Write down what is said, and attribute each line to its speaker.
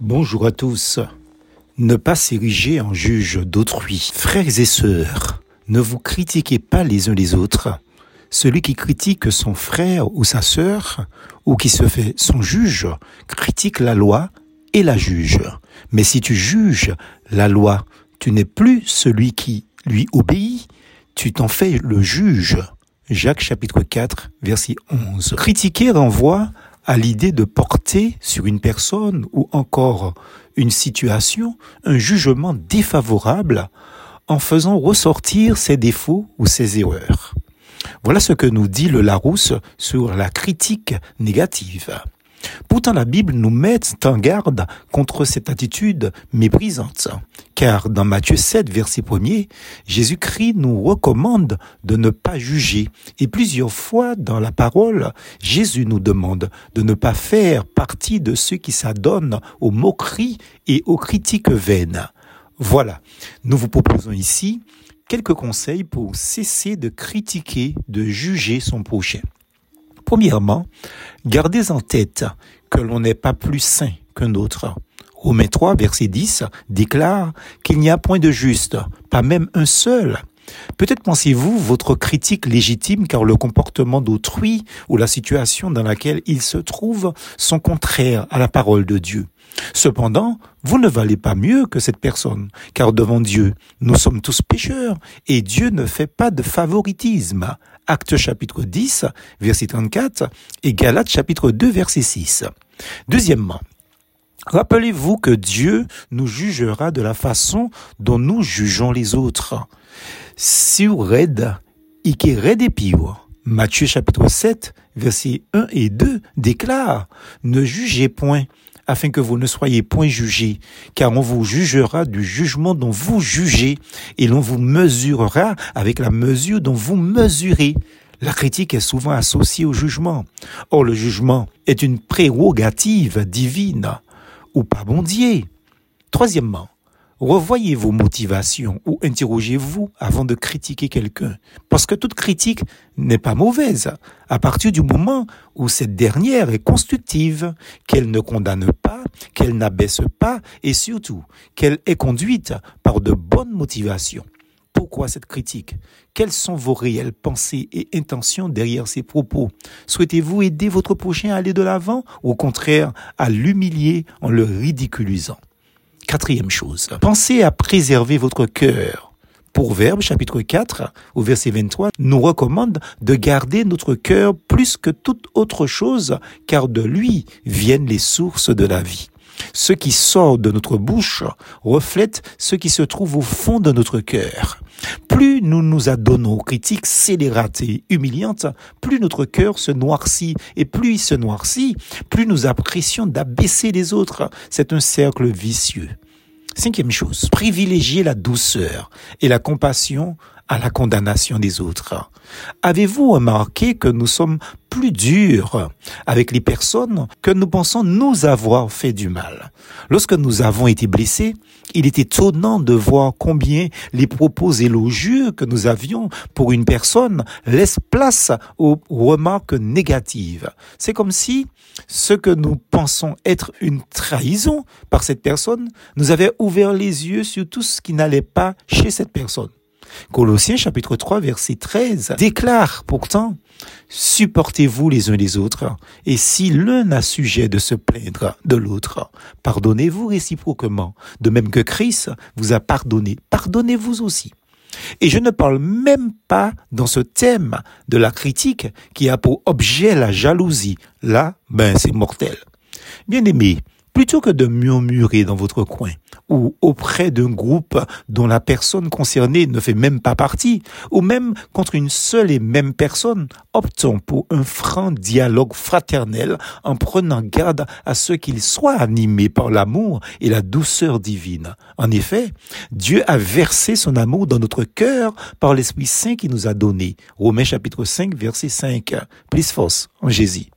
Speaker 1: Bonjour à tous. Ne pas s'ériger en juge d'autrui. Frères et sœurs, ne vous critiquez pas les uns les autres. Celui qui critique son frère ou sa sœur, ou qui se fait son juge, critique la loi et la juge. Mais si tu juges la loi, tu n'es plus celui qui lui obéit, tu t'en fais le juge. Jacques chapitre 4, verset 11. Critiquer renvoie à l'idée de porter sur une personne ou encore une situation un jugement défavorable en faisant ressortir ses défauts ou ses erreurs. Voilà ce que nous dit le Larousse sur la critique négative. Pourtant, la Bible nous met en garde contre cette attitude méprisante. Car dans Matthieu 7, verset 1er, Jésus-Christ nous recommande de ne pas juger. Et plusieurs fois dans la parole, Jésus nous demande de ne pas faire partie de ceux qui s'adonnent aux moqueries et aux critiques vaines. Voilà, nous vous proposons ici quelques conseils pour cesser de critiquer, de juger son prochain. Premièrement, gardez en tête que l'on n'est pas plus saint qu'un autre. Romains 3, verset 10 déclare qu'il n'y a point de juste, pas même un seul. Peut-être pensez-vous votre critique légitime car le comportement d'autrui ou la situation dans laquelle il se trouve sont contraires à la parole de Dieu. Cependant, vous ne valez pas mieux que cette personne, car devant Dieu, nous sommes tous pécheurs, et Dieu ne fait pas de favoritisme. Acte chapitre 10, verset 34, et Galates chapitre 2, verset 6. Deuxièmement, Rappelez-vous que Dieu nous jugera de la façon dont nous jugeons les autres. Si red, ike red. Matthieu chapitre 7, versets 1 et 2 déclare, ne jugez point, afin que vous ne soyez point jugés, car on vous jugera du jugement dont vous jugez, et l'on vous mesurera avec la mesure dont vous mesurez. La critique est souvent associée au jugement. Or, le jugement est une prérogative divine ou pas bondier. Troisièmement, revoyez vos motivations ou interrogez-vous avant de critiquer quelqu'un. Parce que toute critique n'est pas mauvaise à partir du moment où cette dernière est constructive, qu'elle ne condamne pas, qu'elle n'abaisse pas et surtout qu'elle est conduite par de bonnes motivations. Pourquoi cette critique? Quelles sont vos réelles pensées et intentions derrière ces propos? Souhaitez-vous aider votre prochain à aller de l'avant ou au contraire à l'humilier en le ridiculisant? Quatrième chose, pensez à préserver votre cœur. Proverbe chapitre 4 au verset 23 nous recommande de garder notre cœur plus que toute autre chose car de lui viennent les sources de la vie. Ce qui sort de notre bouche reflète ce qui se trouve au fond de notre cœur. Plus nous nous adonnons aux critiques scélérates et humiliantes, plus notre cœur se noircit, et plus il se noircit, plus nous apprécions d'abaisser les autres. C'est un cercle vicieux. Cinquième chose, privilégier la douceur et la compassion à la condamnation des autres. Avez-vous remarqué que nous sommes plus durs avec les personnes que nous pensons nous avoir fait du mal? Lorsque nous avons été blessés, il est étonnant de voir combien les propos élogieux que nous avions pour une personne laissent place aux remarques négatives. C'est comme si ce que nous pensons être une trahison par cette personne nous avait ouvert les yeux sur tout ce qui n'allait pas chez cette personne. Colossiens chapitre 3 verset 13 déclare pourtant Supportez-vous les uns les autres, et si l'un a sujet de se plaindre de l'autre, pardonnez-vous réciproquement, de même que Christ vous a pardonné, pardonnez-vous aussi. Et je ne parle même pas dans ce thème de la critique qui a pour objet la jalousie. Là, ben c'est mortel. Bien aimé, Plutôt que de murmurer dans votre coin ou auprès d'un groupe dont la personne concernée ne fait même pas partie, ou même contre une seule et même personne, optons pour un franc dialogue fraternel en prenant garde à ce qu'il soit animé par l'amour et la douceur divine. En effet, Dieu a versé son amour dans notre cœur par l'Esprit Saint qui nous a donné. Romains chapitre 5 verset 5. Plus force en Jésus.